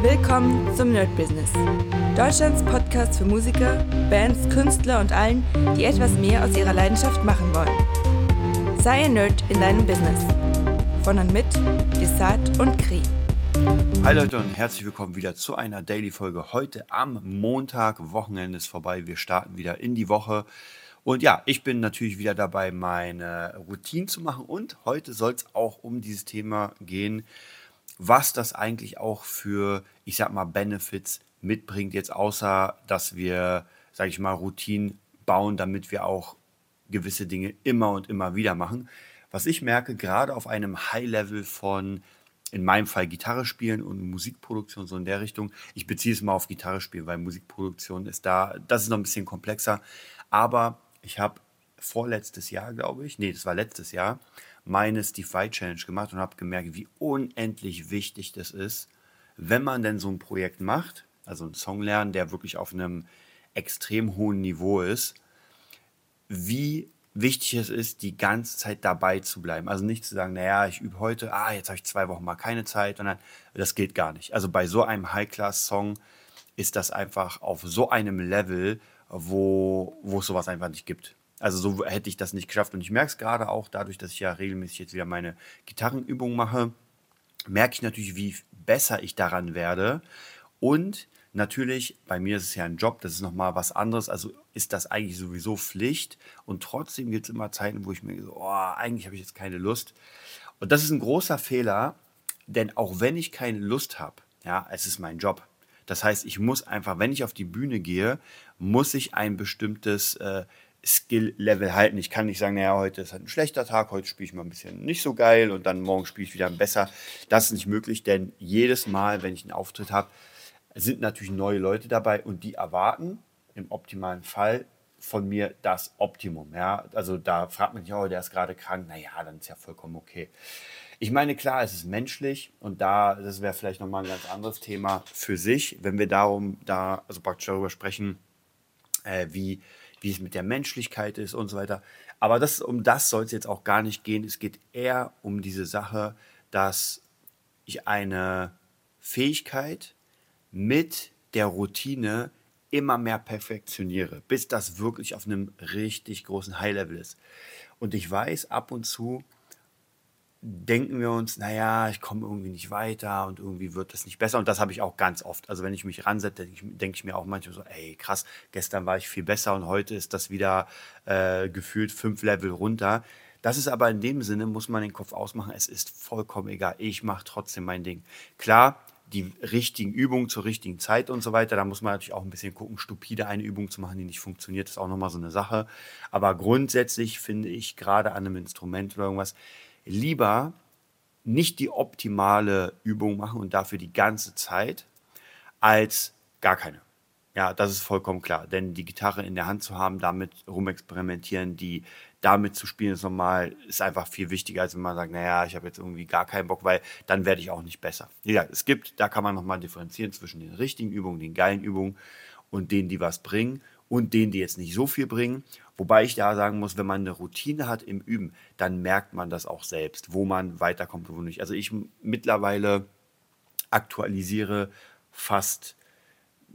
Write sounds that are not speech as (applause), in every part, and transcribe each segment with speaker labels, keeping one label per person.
Speaker 1: Willkommen zum Nerd Business. Deutschlands Podcast für Musiker, Bands, Künstler und allen, die etwas mehr aus ihrer Leidenschaft machen wollen. Sei ein Nerd in deinem Business. Von und mit Desart und Kri.
Speaker 2: Hi Leute und herzlich willkommen wieder zu einer Daily-Folge. Heute am Montag, Wochenende ist vorbei. Wir starten wieder in die Woche. Und ja, ich bin natürlich wieder dabei, meine Routine zu machen. Und heute soll es auch um dieses Thema gehen, was das eigentlich auch für, ich sag mal, Benefits mitbringt, jetzt außer, dass wir, sage ich mal, Routinen bauen, damit wir auch gewisse Dinge immer und immer wieder machen. Was ich merke, gerade auf einem High-Level von, in meinem Fall Gitarre spielen und Musikproduktion, so in der Richtung. Ich beziehe es mal auf Gitarre spielen, weil Musikproduktion ist da, das ist noch ein bisschen komplexer. Aber ich habe vorletztes Jahr, glaube ich, nee, das war letztes Jahr, meine Vai Challenge gemacht und habe gemerkt, wie unendlich wichtig das ist, wenn man denn so ein Projekt macht, also einen Song lernen, der wirklich auf einem extrem hohen Niveau ist, wie wichtig es ist, die ganze Zeit dabei zu bleiben. Also nicht zu sagen, naja, ich übe heute, ah, jetzt habe ich zwei Wochen mal keine Zeit, sondern das geht gar nicht. Also bei so einem High-Class-Song ist das einfach auf so einem Level, wo, wo es sowas einfach nicht gibt. Also so hätte ich das nicht geschafft. Und ich merke es gerade auch dadurch, dass ich ja regelmäßig jetzt wieder meine Gitarrenübungen mache, merke ich natürlich, wie besser ich daran werde. Und natürlich, bei mir ist es ja ein Job, das ist nochmal was anderes. Also ist das eigentlich sowieso Pflicht. Und trotzdem gibt es immer Zeiten, wo ich mir so, oh, eigentlich habe ich jetzt keine Lust. Und das ist ein großer Fehler, denn auch wenn ich keine Lust habe, ja, es ist mein Job. Das heißt, ich muss einfach, wenn ich auf die Bühne gehe, muss ich ein bestimmtes äh, Skill-Level halten. Ich kann nicht sagen, naja, heute ist halt ein schlechter Tag, heute spiele ich mal ein bisschen nicht so geil und dann morgen spiele ich wieder besser. Das ist nicht möglich, denn jedes Mal, wenn ich einen Auftritt habe, sind natürlich neue Leute dabei und die erwarten im optimalen Fall von mir das Optimum. Ja? Also da fragt man sich, oh, der ist gerade krank, naja, dann ist ja vollkommen okay. Ich meine, klar, es ist menschlich und da, das wäre vielleicht nochmal ein ganz anderes Thema für sich, wenn wir darum, da, also praktisch darüber sprechen, äh, wie, wie es mit der Menschlichkeit ist und so weiter. Aber das, um das soll es jetzt auch gar nicht gehen. Es geht eher um diese Sache, dass ich eine Fähigkeit mit der Routine immer mehr perfektioniere, bis das wirklich auf einem richtig großen High-Level ist. Und ich weiß, ab und zu denken wir uns, naja, ich komme irgendwie nicht weiter und irgendwie wird das nicht besser. Und das habe ich auch ganz oft. Also wenn ich mich ransetze, denke ich mir auch manchmal so, ey, krass, gestern war ich viel besser und heute ist das wieder äh, gefühlt fünf Level runter. Das ist aber in dem Sinne, muss man den Kopf ausmachen, es ist vollkommen egal. Ich mache trotzdem mein Ding. Klar, die richtigen Übungen zur richtigen Zeit und so weiter. Da muss man natürlich auch ein bisschen gucken, stupide eine Übung zu machen, die nicht funktioniert, ist auch nochmal so eine Sache. Aber grundsätzlich finde ich gerade an einem Instrument oder irgendwas, lieber nicht die optimale Übung machen und dafür die ganze Zeit, als gar keine. Ja, das ist vollkommen klar. Denn die Gitarre in der Hand zu haben, damit rumexperimentieren, die damit zu spielen, ist normal, ist einfach viel wichtiger, als wenn man sagt, naja, ich habe jetzt irgendwie gar keinen Bock, weil dann werde ich auch nicht besser. Ja, es gibt, da kann man nochmal differenzieren zwischen den richtigen Übungen, den geilen Übungen und denen, die was bringen und denen, die jetzt nicht so viel bringen. Wobei ich da sagen muss, wenn man eine Routine hat im Üben, dann merkt man das auch selbst, wo man weiterkommt und wo nicht. Also ich mittlerweile aktualisiere fast,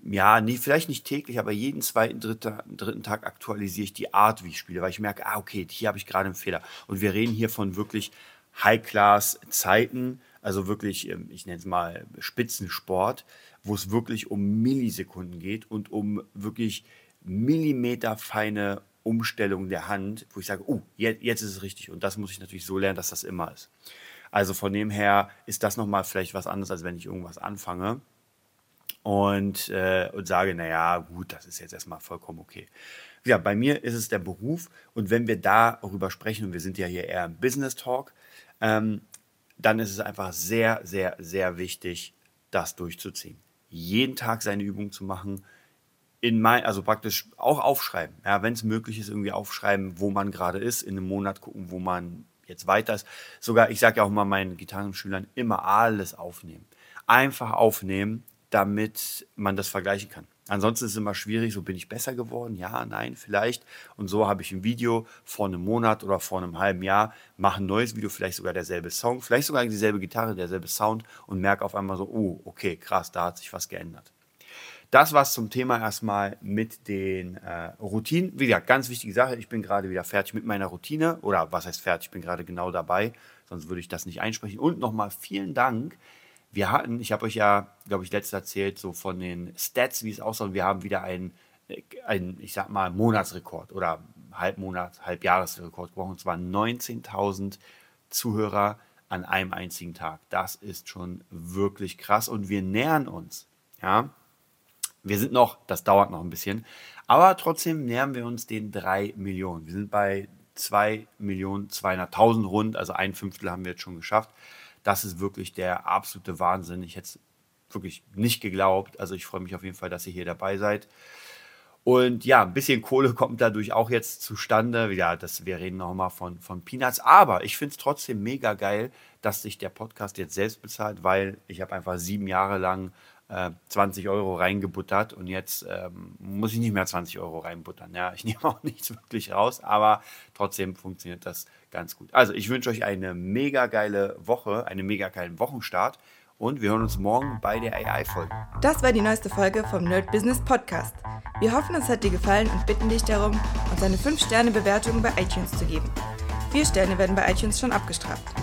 Speaker 2: ja, nie, vielleicht nicht täglich, aber jeden zweiten, dritten, dritten Tag aktualisiere ich die Art, wie ich spiele, weil ich merke, ah, okay, hier habe ich gerade einen Fehler. Und wir reden hier von wirklich High-Class-Zeiten, also wirklich, ähm, ich nenne es mal Spitzensport, wo es wirklich um Millisekunden geht und um wirklich millimeterfeine Umstellung der Hand, wo ich sage, oh, jetzt, jetzt ist es richtig. Und das muss ich natürlich so lernen, dass das immer ist. Also von dem her ist das nochmal vielleicht was anderes, als wenn ich irgendwas anfange und, äh, und sage, naja, gut, das ist jetzt erstmal vollkommen okay. Ja, bei mir ist es der Beruf und wenn wir darüber sprechen, und wir sind ja hier eher im Business Talk, ähm, dann ist es einfach sehr, sehr, sehr wichtig, das durchzuziehen. Jeden Tag seine Übung zu machen, in mein, also praktisch auch aufschreiben. Ja, wenn es möglich ist, irgendwie aufschreiben, wo man gerade ist, in einem Monat gucken, wo man jetzt weiter ist. Sogar, ich sage ja auch mal meinen Gitarrenschülern, immer alles aufnehmen. Einfach aufnehmen, damit man das vergleichen kann. Ansonsten ist es immer schwierig, so bin ich besser geworden, ja, nein, vielleicht. Und so habe ich ein Video vor einem Monat oder vor einem halben Jahr, mache ein neues Video, vielleicht sogar derselbe Song, vielleicht sogar dieselbe Gitarre, derselbe Sound und merke auf einmal so, oh, okay, krass, da hat sich was geändert. Das war's zum Thema erstmal mit den äh, Routinen. Gesagt, ganz wichtige Sache. Ich bin gerade wieder fertig mit meiner Routine. Oder was heißt fertig? Ich bin gerade genau dabei. Sonst würde ich das nicht einsprechen. Und nochmal vielen Dank wir hatten, ich habe euch ja, glaube ich, letztes erzählt, so von den Stats, wie es aussah. Wir haben wieder einen, einen, ich sag mal, Monatsrekord oder Halbmonat, Halbjahresrekord gebrochen. Und zwar 19.000 Zuhörer an einem einzigen Tag. Das ist schon wirklich krass und wir nähern uns. Ja, wir sind noch, das dauert noch ein bisschen, aber trotzdem nähern wir uns den 3 Millionen. Wir sind bei 2 Millionen 200.000 rund, also ein Fünftel haben wir jetzt schon geschafft. Das ist wirklich der absolute Wahnsinn. Ich hätte es wirklich nicht geglaubt. Also ich freue mich auf jeden Fall, dass ihr hier dabei seid. Und ja, ein bisschen Kohle kommt dadurch auch jetzt zustande. Ja, das, wir reden nochmal von, von Peanuts. Aber ich finde es trotzdem mega geil, dass sich der Podcast jetzt selbst bezahlt, weil ich habe einfach sieben Jahre lang 20 äh, Euro reingebuttert und jetzt ähm, muss ich nicht mehr 20 Euro reinbuttern. Ja, ich (laughs) nehme auch nichts wirklich raus, aber trotzdem funktioniert das ganz gut. Also ich wünsche euch eine mega geile Woche, einen mega geilen Wochenstart und wir hören uns morgen bei der AI-Folge.
Speaker 1: Das war die neueste Folge vom Nerd Business Podcast. Wir hoffen, es hat dir gefallen und bitten dich darum, uns eine 5-Sterne-Bewertung bei iTunes zu geben. Vier Sterne werden bei iTunes schon abgestraft.